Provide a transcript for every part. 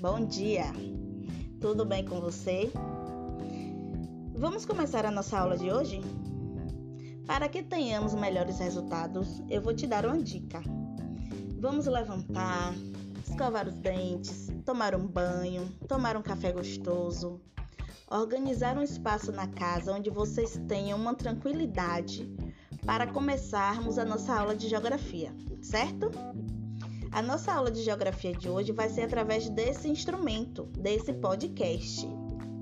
Bom dia! Tudo bem com você? Vamos começar a nossa aula de hoje? Para que tenhamos melhores resultados, eu vou te dar uma dica. Vamos levantar, escovar os dentes, tomar um banho, tomar um café gostoso, organizar um espaço na casa onde vocês tenham uma tranquilidade para começarmos a nossa aula de geografia, certo? A nossa aula de geografia de hoje vai ser através desse instrumento, desse podcast.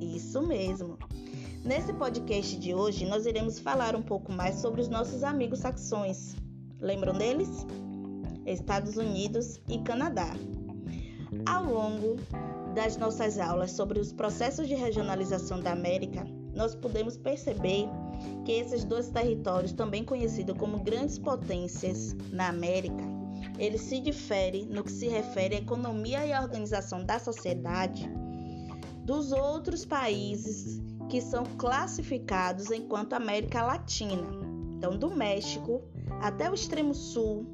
Isso mesmo. Nesse podcast de hoje, nós iremos falar um pouco mais sobre os nossos amigos saxões. Lembram deles? Estados Unidos e Canadá. Ao longo das nossas aulas sobre os processos de regionalização da América, nós podemos perceber que esses dois territórios, também conhecidos como grandes potências na América, eles se diferem no que se refere à economia e à organização da sociedade dos outros países que são classificados enquanto América Latina. Então, do México até o extremo sul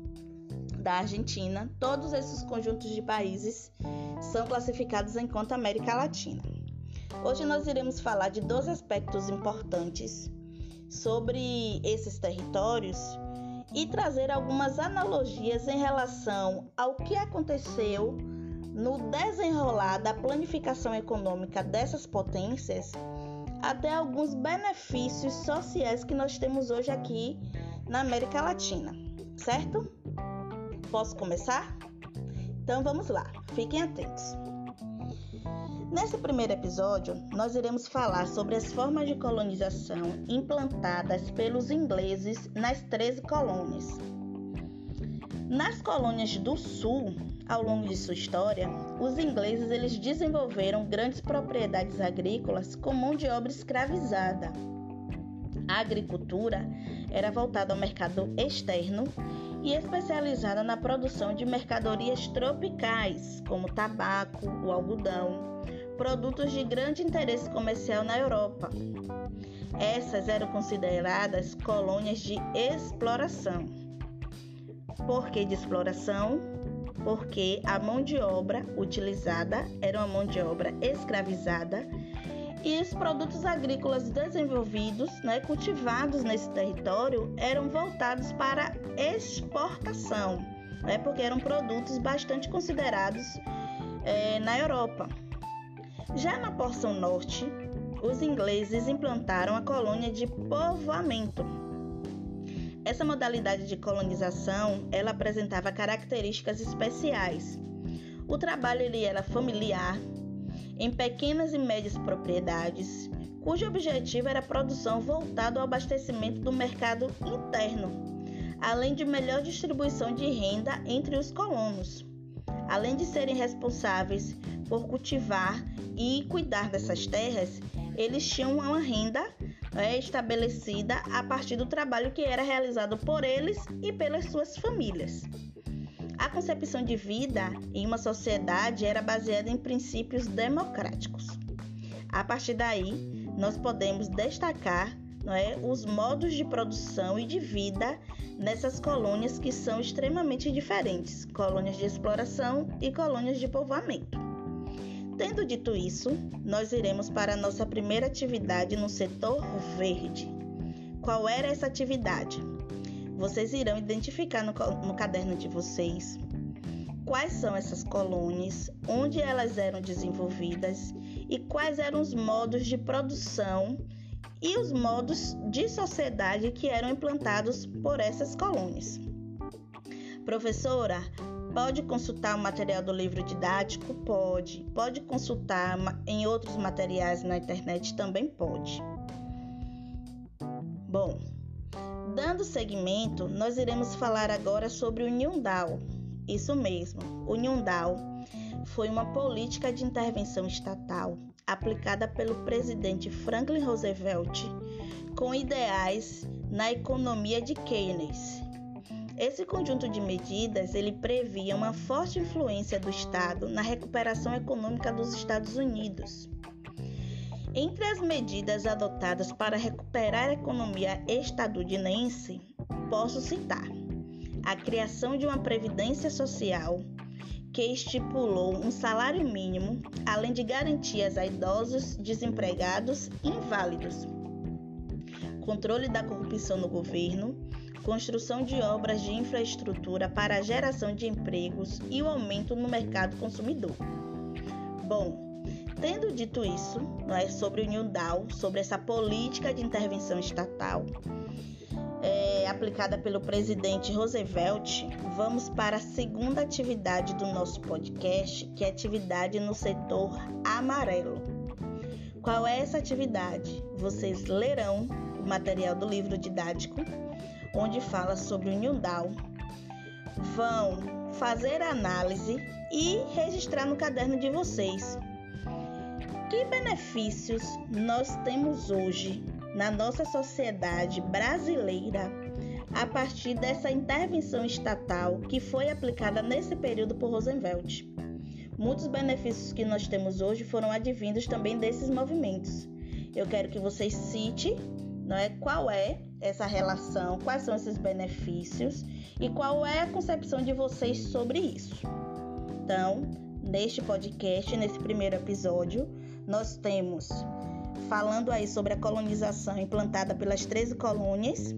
da Argentina, todos esses conjuntos de países são classificados enquanto América Latina. Hoje nós iremos falar de dois aspectos importantes sobre esses territórios e trazer algumas analogias em relação ao que aconteceu no desenrolar da planificação econômica dessas potências até alguns benefícios sociais que nós temos hoje aqui na América Latina, certo? Posso começar? Então vamos lá, fiquem atentos. Nesse primeiro episódio, nós iremos falar sobre as formas de colonização implantadas pelos ingleses nas 13 colônias. Nas colônias do Sul, ao longo de sua história, os ingleses eles desenvolveram grandes propriedades agrícolas com mão de obra escravizada. A agricultura era voltada ao mercado externo e especializada na produção de mercadorias tropicais, como tabaco, o algodão, produtos de grande interesse comercial na Europa. Essas eram consideradas colônias de exploração. Por que de exploração? Porque a mão de obra utilizada era uma mão de obra escravizada e os produtos agrícolas desenvolvidos, né, cultivados nesse território, eram voltados para exportação, né, porque eram produtos bastante considerados é, na Europa. Já na porção norte, os ingleses implantaram a colônia de povoamento. Essa modalidade de colonização, ela apresentava características especiais. O trabalho ele era familiar, em pequenas e médias propriedades, cujo objetivo era a produção voltada ao abastecimento do mercado interno, além de melhor distribuição de renda entre os colonos. Além de serem responsáveis por cultivar e cuidar dessas terras, eles tinham uma renda é, estabelecida a partir do trabalho que era realizado por eles e pelas suas famílias. A concepção de vida em uma sociedade era baseada em princípios democráticos. A partir daí, nós podemos destacar é, os modos de produção e de vida nessas colônias que são extremamente diferentes colônias de exploração e colônias de povoamento. Tendo dito isso, nós iremos para a nossa primeira atividade no setor verde. Qual era essa atividade? Vocês irão identificar no, no caderno de vocês quais são essas colônias, onde elas eram desenvolvidas e quais eram os modos de produção e os modos de sociedade que eram implantados por essas colônias. Professora, Pode consultar o material do livro didático? Pode. Pode consultar em outros materiais na internet? Também pode. Bom, dando seguimento, nós iremos falar agora sobre o Nyundal. Isso mesmo, o Nyundal foi uma política de intervenção estatal aplicada pelo presidente Franklin Roosevelt com ideais na economia de Keynes esse conjunto de medidas ele previa uma forte influência do Estado na recuperação econômica dos Estados Unidos. Entre as medidas adotadas para recuperar a economia estadunidense, posso citar a criação de uma previdência social que estipulou um salário mínimo, além de garantias a idosos, desempregados e inválidos. Controle da corrupção no governo, construção de obras de infraestrutura para a geração de empregos e o aumento no mercado consumidor. Bom, tendo dito isso, não é sobre o New Down, sobre essa política de intervenção estatal, é, aplicada pelo presidente Roosevelt, vamos para a segunda atividade do nosso podcast, que é atividade no setor amarelo. Qual é essa atividade? Vocês lerão o material do livro didático, onde fala sobre o Newdown. Vão fazer a análise e registrar no caderno de vocês. Que benefícios nós temos hoje na nossa sociedade brasileira a partir dessa intervenção estatal que foi aplicada nesse período por Roosevelt. Muitos benefícios que nós temos hoje foram advindos também desses movimentos. Eu quero que vocês citem não é, qual é essa relação, quais são esses benefícios e qual é a concepção de vocês sobre isso. Então, neste podcast, nesse primeiro episódio, nós temos falando aí sobre a colonização implantada pelas 13 colônias.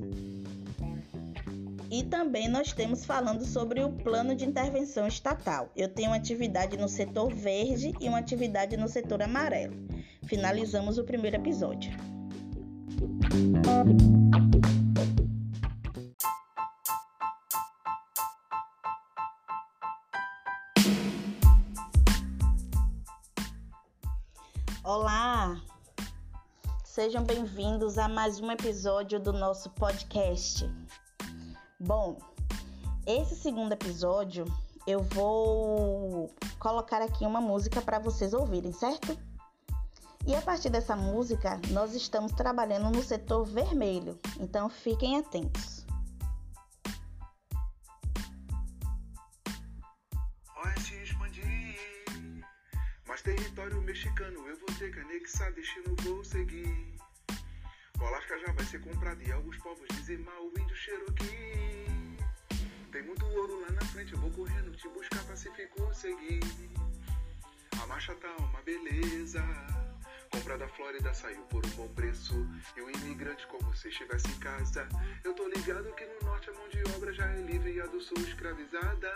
E também nós temos falando sobre o plano de intervenção estatal. Eu tenho uma atividade no setor verde e uma atividade no setor amarelo. Finalizamos o primeiro episódio. Sejam bem-vindos a mais um episódio do nosso podcast. Bom, esse segundo episódio eu vou colocar aqui uma música para vocês ouvirem, certo? E a partir dessa música, nós estamos trabalhando no setor vermelho, então fiquem atentos. Território mexicano eu vou ter que anexar, destino vou seguir. O Alasca já vai ser comprado e alguns povos dizimar o índio Cherokee. Tem muito ouro lá na frente, eu vou correndo te buscar, Pacífico seguir. A marcha tá uma beleza. Compra da Flórida saiu por um bom preço. E o imigrante como se estivesse em casa. Eu tô ligado que no norte a mão de obra já é livre e a do sul escravizada.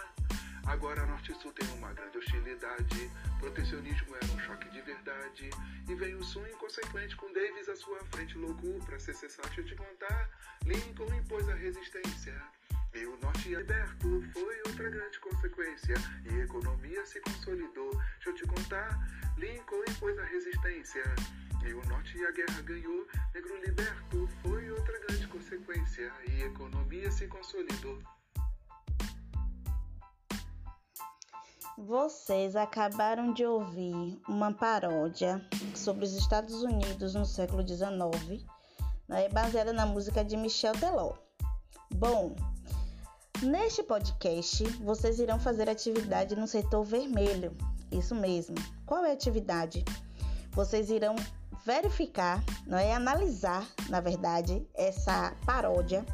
Agora Norte e Sul tem uma grande hostilidade. Protecionismo era um choque de verdade. E vem o sul inconsequente com Davis à sua frente, louco pra ser eu te contar. Lincoln impôs a resistência. E o norte liberto foi outra grande consequência. E a economia se consolidou. Deixa eu te contar. Lincoln impôs a resistência. E o norte e a guerra ganhou. Negro liberto foi outra grande consequência. E a economia se consolidou. Vocês acabaram de ouvir uma paródia sobre os Estados Unidos no século XIX, né, baseada na música de Michel Teló. Bom, neste podcast vocês irão fazer atividade no setor vermelho. Isso mesmo. Qual é a atividade? Vocês irão verificar, não é analisar, na verdade, essa paródia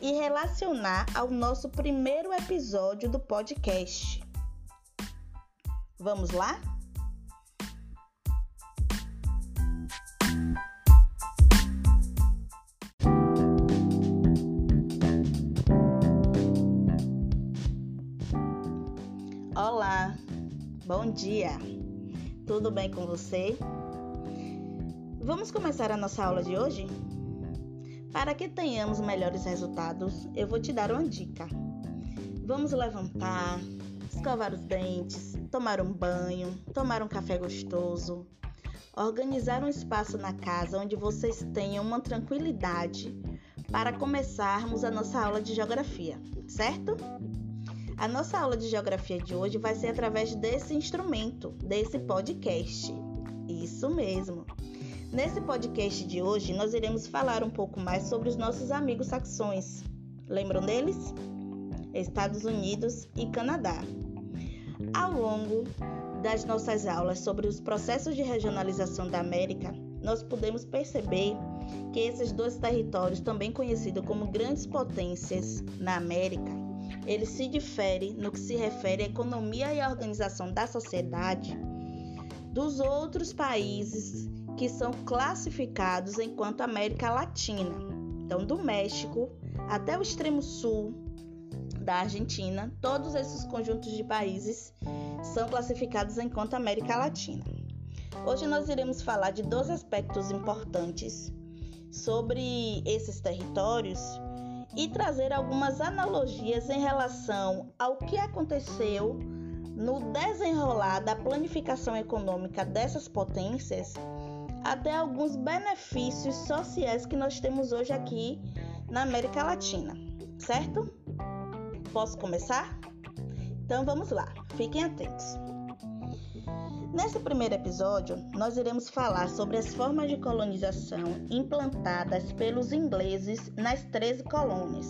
e relacionar ao nosso primeiro episódio do podcast. Vamos lá? Olá, bom dia, tudo bem com você? Vamos começar a nossa aula de hoje? Para que tenhamos melhores resultados, eu vou te dar uma dica. Vamos levantar, escovar os dentes, tomar um banho, tomar um café gostoso, organizar um espaço na casa onde vocês tenham uma tranquilidade para começarmos a nossa aula de geografia, certo? A nossa aula de geografia de hoje vai ser através desse instrumento, desse podcast. Isso mesmo. Nesse podcast de hoje, nós iremos falar um pouco mais sobre os nossos amigos saxões. Lembram deles? Estados Unidos e Canadá. Ao longo das nossas aulas sobre os processos de regionalização da América, nós podemos perceber que esses dois territórios, também conhecidos como grandes potências na América, ele se difere no que se refere à economia e à organização da sociedade dos outros países que são classificados enquanto América Latina. Então, do México até o extremo sul da Argentina, todos esses conjuntos de países são classificados enquanto América Latina. Hoje nós iremos falar de dois aspectos importantes sobre esses territórios e trazer algumas analogias em relação ao que aconteceu no desenrolar da planificação econômica dessas potências até alguns benefícios sociais que nós temos hoje aqui na América Latina, certo? Posso começar? Então vamos lá, fiquem atentos. Nesse primeiro episódio, nós iremos falar sobre as formas de colonização implantadas pelos ingleses nas 13 colônias.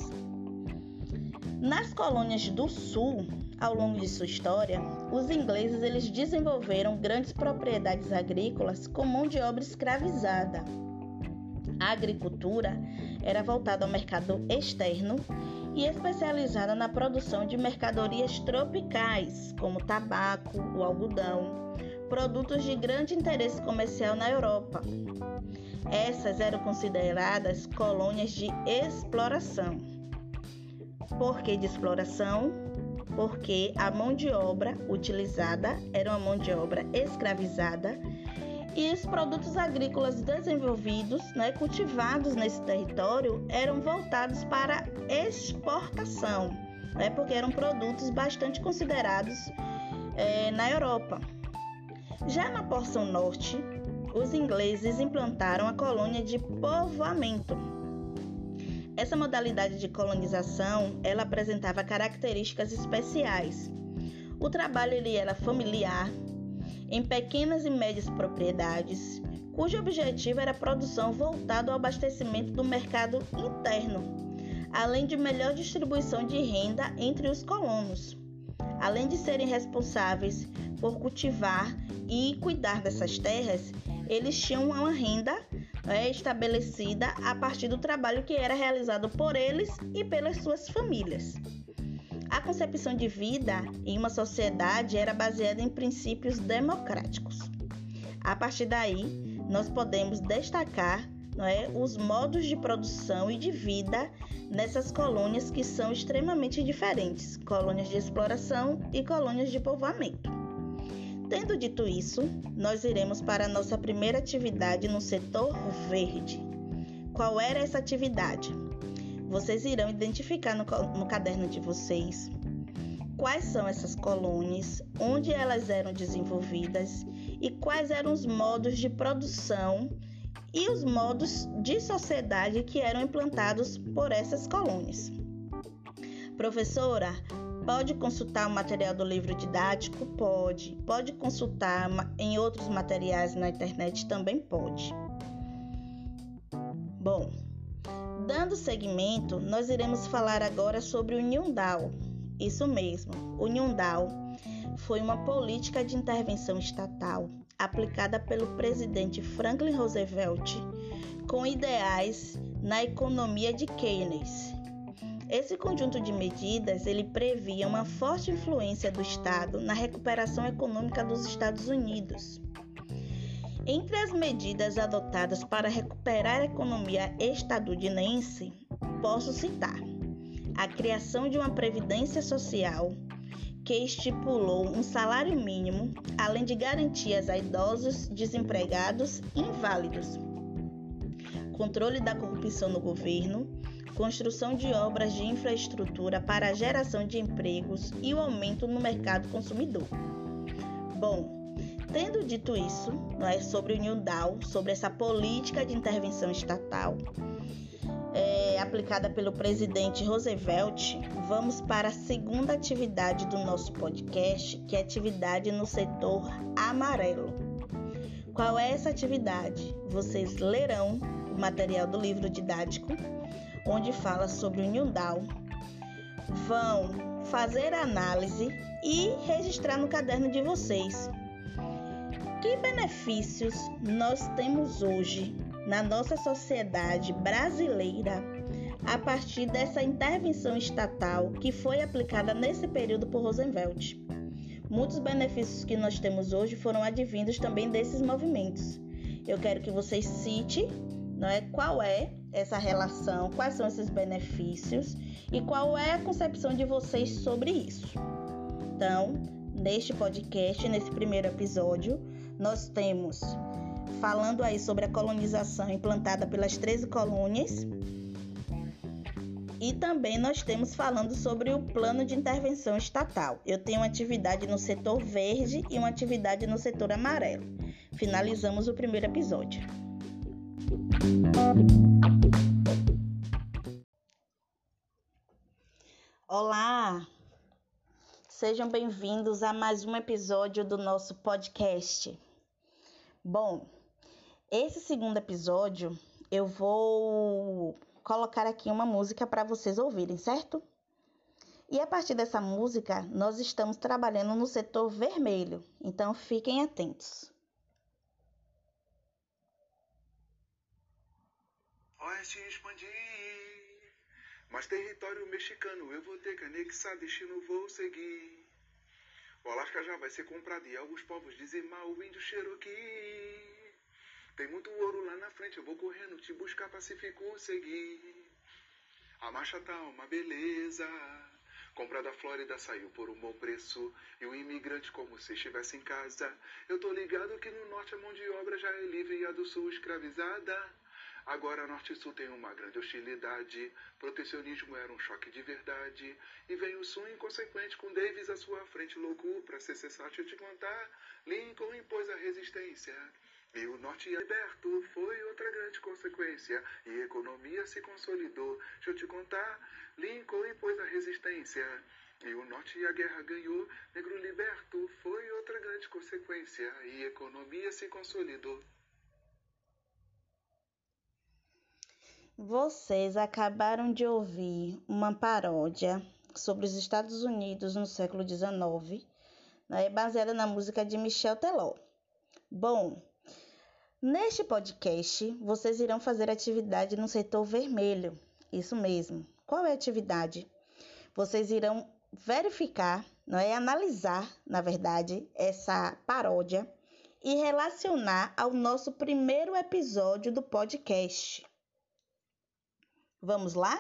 Nas colônias do Sul, ao longo de sua história, os ingleses eles desenvolveram grandes propriedades agrícolas com mão de obra escravizada. A agricultura era voltada ao mercado externo e especializada na produção de mercadorias tropicais, como tabaco, o algodão, produtos de grande interesse comercial na Europa. Essas eram consideradas colônias de exploração. Por que de exploração? Porque a mão de obra utilizada era uma mão de obra escravizada e os produtos agrícolas desenvolvidos, né, cultivados nesse território, eram voltados para exportação, né, porque eram produtos bastante considerados é, na Europa. Já na porção norte, os ingleses implantaram a colônia de povoamento. Essa modalidade de colonização, ela apresentava características especiais. O trabalho ele era familiar, em pequenas e médias propriedades, cujo objetivo era a produção voltada ao abastecimento do mercado interno, além de melhor distribuição de renda entre os colonos. Além de serem responsáveis por cultivar e cuidar dessas terras, eles tinham uma renda é, estabelecida a partir do trabalho que era realizado por eles e pelas suas famílias. A concepção de vida em uma sociedade era baseada em princípios democráticos. A partir daí, nós podemos destacar é, os modos de produção e de vida nessas colônias que são extremamente diferentes colônias de exploração e colônias de povoamento. Tendo dito isso, nós iremos para a nossa primeira atividade no setor verde. Qual era essa atividade? Vocês irão identificar no, no caderno de vocês quais são essas colônias, onde elas eram desenvolvidas e quais eram os modos de produção e os modos de sociedade que eram implantados por essas colônias. Professora, Pode consultar o material do livro didático? Pode. Pode consultar em outros materiais na internet? Também pode. Bom, dando seguimento, nós iremos falar agora sobre o Nyundal. Isso mesmo, o Nyundal foi uma política de intervenção estatal aplicada pelo presidente Franklin Roosevelt com ideais na economia de Keynes esse conjunto de medidas ele previa uma forte influência do Estado na recuperação econômica dos Estados Unidos. Entre as medidas adotadas para recuperar a economia estadunidense, posso citar a criação de uma previdência social que estipulou um salário mínimo, além de garantias a idosos, desempregados e inválidos, controle da corrupção no governo, construção de obras de infraestrutura para a geração de empregos e o aumento no mercado consumidor. Bom, tendo dito isso, é, sobre o New Deal, sobre essa política de intervenção estatal é, aplicada pelo presidente Roosevelt, vamos para a segunda atividade do nosso podcast, que é a atividade no setor amarelo. Qual é essa atividade? Vocês lerão o material do livro didático onde fala sobre o Nildal, vão fazer análise e registrar no caderno de vocês. Que benefícios nós temos hoje na nossa sociedade brasileira a partir dessa intervenção estatal que foi aplicada nesse período por Roosevelt. Muitos benefícios que nós temos hoje foram advindos também desses movimentos. Eu quero que vocês cite não é, qual é essa relação, quais são esses benefícios e qual é a concepção de vocês sobre isso. Então, neste podcast, nesse primeiro episódio, nós temos falando aí sobre a colonização implantada pelas 13 colônias. E também nós temos falando sobre o plano de intervenção estatal. Eu tenho uma atividade no setor verde e uma atividade no setor amarelo. Finalizamos o primeiro episódio. Olá! Sejam bem-vindos a mais um episódio do nosso podcast. Bom, esse segundo episódio eu vou colocar aqui uma música para vocês ouvirem, certo? E a partir dessa música, nós estamos trabalhando no setor vermelho, então fiquem atentos. Oeste expandir, mas território mexicano eu vou ter que anexar, destino vou seguir. O Alasca já vai ser comprado e alguns povos dizimar o índio Cherokee. Tem muito ouro lá na frente, eu vou correndo te buscar, Pacífico seguir. A marcha tá uma beleza. Compra da Flórida saiu por um bom preço. E o imigrante como se estivesse em casa. Eu tô ligado que no norte a mão de obra já é livre e a do sul escravizada. Agora norte e sul tem uma grande hostilidade. Protecionismo era um choque de verdade. E vem o sul inconsequente com Davis à sua frente, louco pra ser cessar, te contar. Lincoln impôs a resistência. E o norte liberto foi outra grande consequência, e a economia se consolidou. Deixa eu te contar, Lincoln impôs a resistência. E o norte e a guerra ganhou, negro liberto foi outra grande consequência, e a economia se consolidou. Vocês acabaram de ouvir uma paródia sobre os Estados Unidos no século XIX, né, baseada na música de Michel Teló. Bom, Neste podcast, vocês irão fazer atividade no setor vermelho. Isso mesmo. Qual é a atividade? Vocês irão verificar, não é analisar, na verdade, essa paródia e relacionar ao nosso primeiro episódio do podcast. Vamos lá?